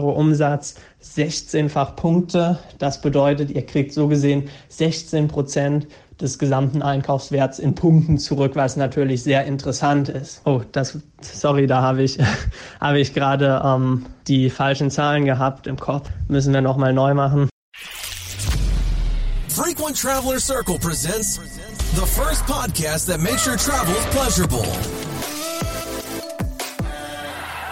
Umsatz 16-fach Punkte. Das bedeutet, ihr kriegt so gesehen 16 Prozent des gesamten Einkaufswerts in Punkten zurück, was natürlich sehr interessant ist. Oh, das, sorry, da habe ich, habe ich gerade ähm, die falschen Zahlen gehabt im Kopf. Müssen wir nochmal neu machen. Frequent Traveler Circle presents the first podcast that makes your travels pleasurable.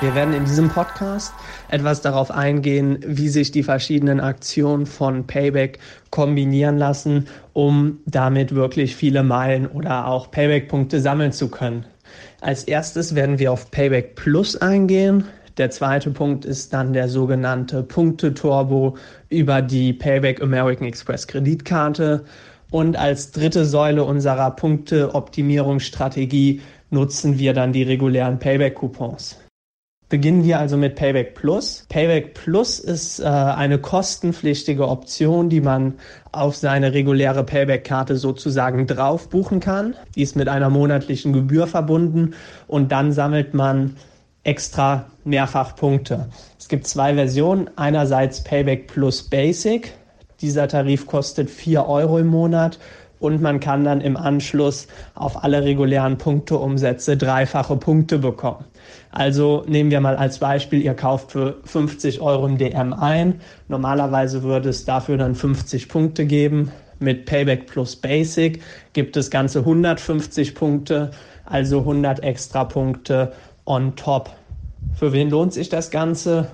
Wir werden in diesem Podcast etwas darauf eingehen, wie sich die verschiedenen Aktionen von Payback kombinieren lassen, um damit wirklich viele Meilen oder auch Payback-Punkte sammeln zu können. Als erstes werden wir auf Payback Plus eingehen. Der zweite Punkt ist dann der sogenannte Punkte-Turbo über die Payback American Express Kreditkarte. Und als dritte Säule unserer Punkte-Optimierungsstrategie nutzen wir dann die regulären Payback-Coupons. Beginnen wir also mit Payback Plus. Payback Plus ist äh, eine kostenpflichtige Option, die man auf seine reguläre Payback-Karte sozusagen drauf buchen kann. Die ist mit einer monatlichen Gebühr verbunden und dann sammelt man extra mehrfach Punkte. Es gibt zwei Versionen. Einerseits Payback Plus Basic. Dieser Tarif kostet 4 Euro im Monat und man kann dann im Anschluss auf alle regulären Punkteumsätze dreifache Punkte bekommen. Also nehmen wir mal als Beispiel, ihr kauft für 50 Euro im DM ein. Normalerweise würde es dafür dann 50 Punkte geben. Mit Payback plus Basic gibt es ganze 150 Punkte, also 100 extra Punkte on top. Für wen lohnt sich das Ganze?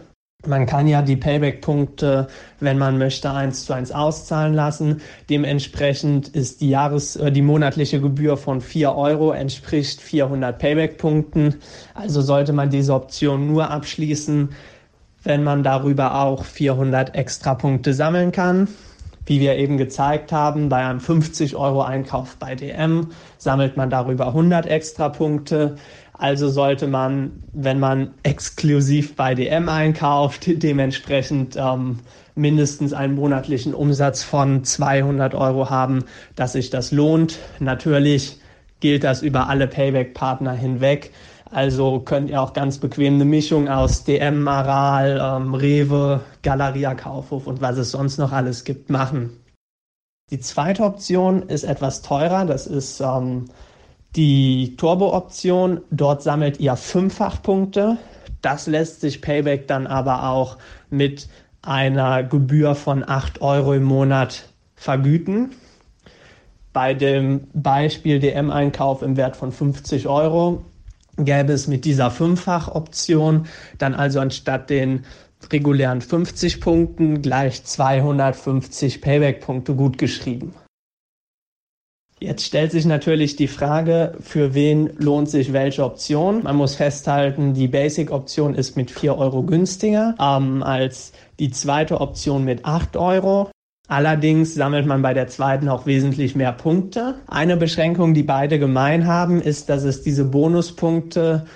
Man kann ja die Payback-Punkte, wenn man möchte, eins zu eins auszahlen lassen. Dementsprechend ist die Jahres-, äh, die monatliche Gebühr von 4 Euro entspricht 400 Payback-Punkten. Also sollte man diese Option nur abschließen, wenn man darüber auch 400 extra Punkte sammeln kann. Wie wir eben gezeigt haben, bei einem 50 Euro Einkauf bei DM sammelt man darüber 100 extra Punkte. Also sollte man, wenn man exklusiv bei DM einkauft, dementsprechend ähm, mindestens einen monatlichen Umsatz von 200 Euro haben, dass sich das lohnt. Natürlich gilt das über alle Payback-Partner hinweg. Also könnt ihr auch ganz bequem eine Mischung aus DM, Aral, ähm, Rewe, Galeria Kaufhof und was es sonst noch alles gibt machen. Die zweite Option ist etwas teurer. Das ist ähm, die Turbo-Option, dort sammelt ihr fünffach Punkte. Das lässt sich Payback dann aber auch mit einer Gebühr von 8 Euro im Monat vergüten. Bei dem Beispiel DM-Einkauf im Wert von 50 Euro gäbe es mit dieser Fünffach-Option dann also anstatt den regulären 50 Punkten gleich 250 Payback-Punkte gut geschrieben. Jetzt stellt sich natürlich die Frage, für wen lohnt sich welche Option? Man muss festhalten, die Basic-Option ist mit 4 Euro günstiger ähm, als die zweite Option mit 8 Euro. Allerdings sammelt man bei der zweiten auch wesentlich mehr Punkte. Eine Beschränkung, die beide gemein haben, ist, dass es diese Bonuspunkte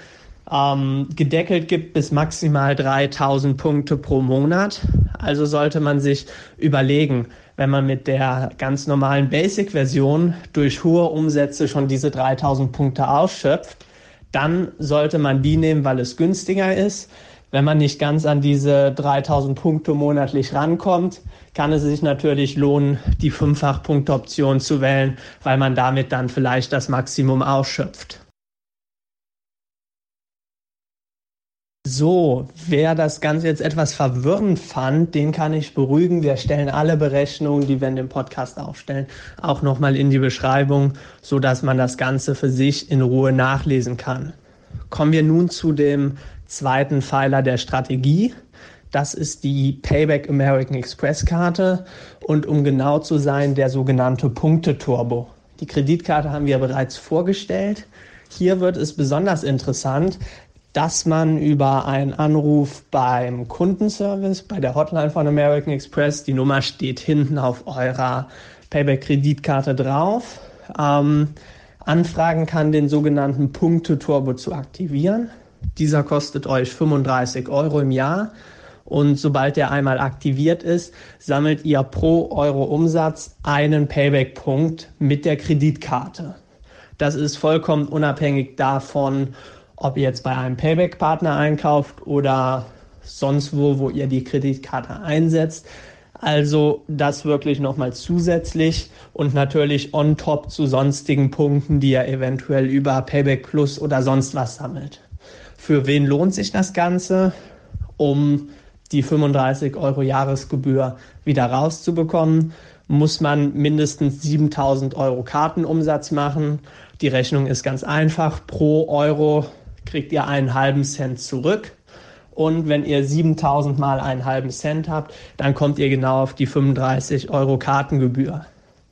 ähm, gedeckelt gibt bis maximal 3000 Punkte pro Monat. Also sollte man sich überlegen, wenn man mit der ganz normalen Basic-Version durch hohe Umsätze schon diese 3000 Punkte ausschöpft, dann sollte man die nehmen, weil es günstiger ist. Wenn man nicht ganz an diese 3000 Punkte monatlich rankommt, kann es sich natürlich lohnen, die Fünffach-Punkte-Option zu wählen, weil man damit dann vielleicht das Maximum ausschöpft. So, wer das Ganze jetzt etwas verwirrend fand, den kann ich beruhigen. Wir stellen alle Berechnungen, die wir in dem Podcast aufstellen, auch nochmal in die Beschreibung, so dass man das Ganze für sich in Ruhe nachlesen kann. Kommen wir nun zu dem zweiten Pfeiler der Strategie. Das ist die Payback American Express Karte und um genau zu sein, der sogenannte Punkte-Turbo. Die Kreditkarte haben wir bereits vorgestellt. Hier wird es besonders interessant, dass man über einen Anruf beim Kundenservice, bei der Hotline von American Express, die Nummer steht hinten auf eurer Payback-Kreditkarte drauf, ähm, anfragen kann, den sogenannten Punkte-Turbo zu aktivieren. Dieser kostet euch 35 Euro im Jahr. Und sobald der einmal aktiviert ist, sammelt ihr pro Euro Umsatz einen Payback-Punkt mit der Kreditkarte. Das ist vollkommen unabhängig davon, ob ihr jetzt bei einem Payback-Partner einkauft oder sonst wo, wo ihr die Kreditkarte einsetzt. Also das wirklich nochmal zusätzlich und natürlich on top zu sonstigen Punkten, die ihr eventuell über Payback Plus oder sonst was sammelt. Für wen lohnt sich das Ganze? Um die 35 Euro Jahresgebühr wieder rauszubekommen, muss man mindestens 7000 Euro Kartenumsatz machen. Die Rechnung ist ganz einfach. Pro Euro kriegt ihr einen halben Cent zurück. Und wenn ihr 7000 mal einen halben Cent habt, dann kommt ihr genau auf die 35 Euro Kartengebühr.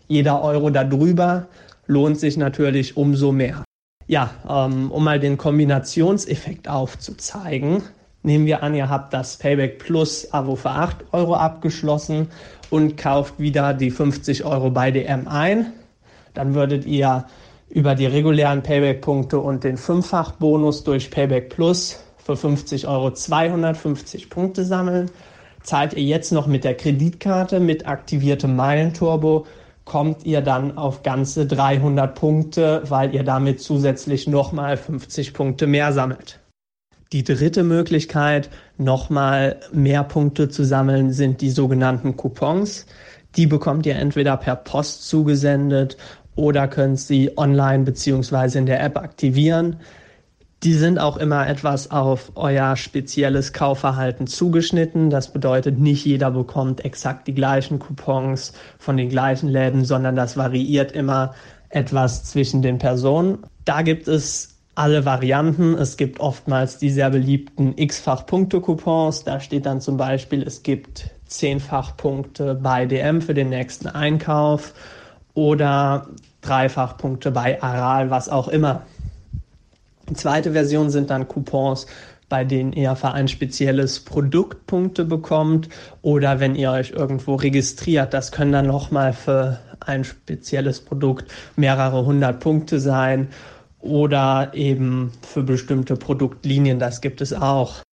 Jeder Euro darüber lohnt sich natürlich umso mehr. Ja, ähm, um mal den Kombinationseffekt aufzuzeigen, nehmen wir an, ihr habt das Payback Plus Abo für 8 Euro abgeschlossen und kauft wieder die 50 Euro bei DM ein. Dann würdet ihr über die regulären Payback-Punkte und den Fünffach-Bonus durch Payback Plus für 50 Euro 250 Punkte sammeln. Zahlt ihr jetzt noch mit der Kreditkarte mit aktiviertem Meilenturbo, kommt ihr dann auf ganze 300 Punkte, weil ihr damit zusätzlich nochmal 50 Punkte mehr sammelt. Die dritte Möglichkeit, nochmal mehr Punkte zu sammeln, sind die sogenannten Coupons. Die bekommt ihr entweder per Post zugesendet oder könnt sie online beziehungsweise in der App aktivieren. Die sind auch immer etwas auf euer spezielles Kaufverhalten zugeschnitten. Das bedeutet, nicht jeder bekommt exakt die gleichen Coupons von den gleichen Läden, sondern das variiert immer etwas zwischen den Personen. Da gibt es alle Varianten. Es gibt oftmals die sehr beliebten x-fach-Punkte-Coupons. Da steht dann zum Beispiel, es gibt zehnfach Punkte bei DM für den nächsten Einkauf oder dreifach Punkte bei Aral, was auch immer. Die zweite Version sind dann Coupons, bei denen ihr für ein spezielles Produkt Punkte bekommt oder wenn ihr euch irgendwo registriert. Das können dann nochmal für ein spezielles Produkt mehrere hundert Punkte sein oder eben für bestimmte Produktlinien. Das gibt es auch.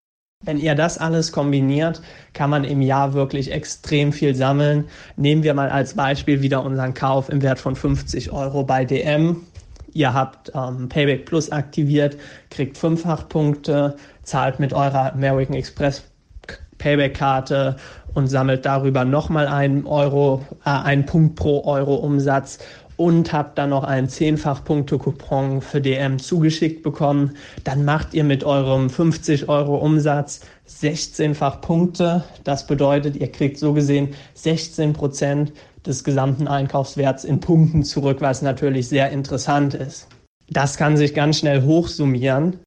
Wenn ihr das alles kombiniert, kann man im Jahr wirklich extrem viel sammeln. Nehmen wir mal als Beispiel wieder unseren Kauf im Wert von 50 Euro bei DM Ihr habt ähm, Payback Plus aktiviert, kriegt fünffach Punkte, zahlt mit eurer American Express Payback-Karte und sammelt darüber nochmal einen Euro, äh, einen Punkt pro Euro Umsatz und habt dann noch einen zehnfach Punkte-Coupon für DM zugeschickt bekommen, dann macht ihr mit eurem 50 Euro Umsatz 16-fach Punkte. Das bedeutet, ihr kriegt so gesehen 16 Prozent des gesamten Einkaufswerts in Punkten zurück, was natürlich sehr interessant ist. Das kann sich ganz schnell hochsummieren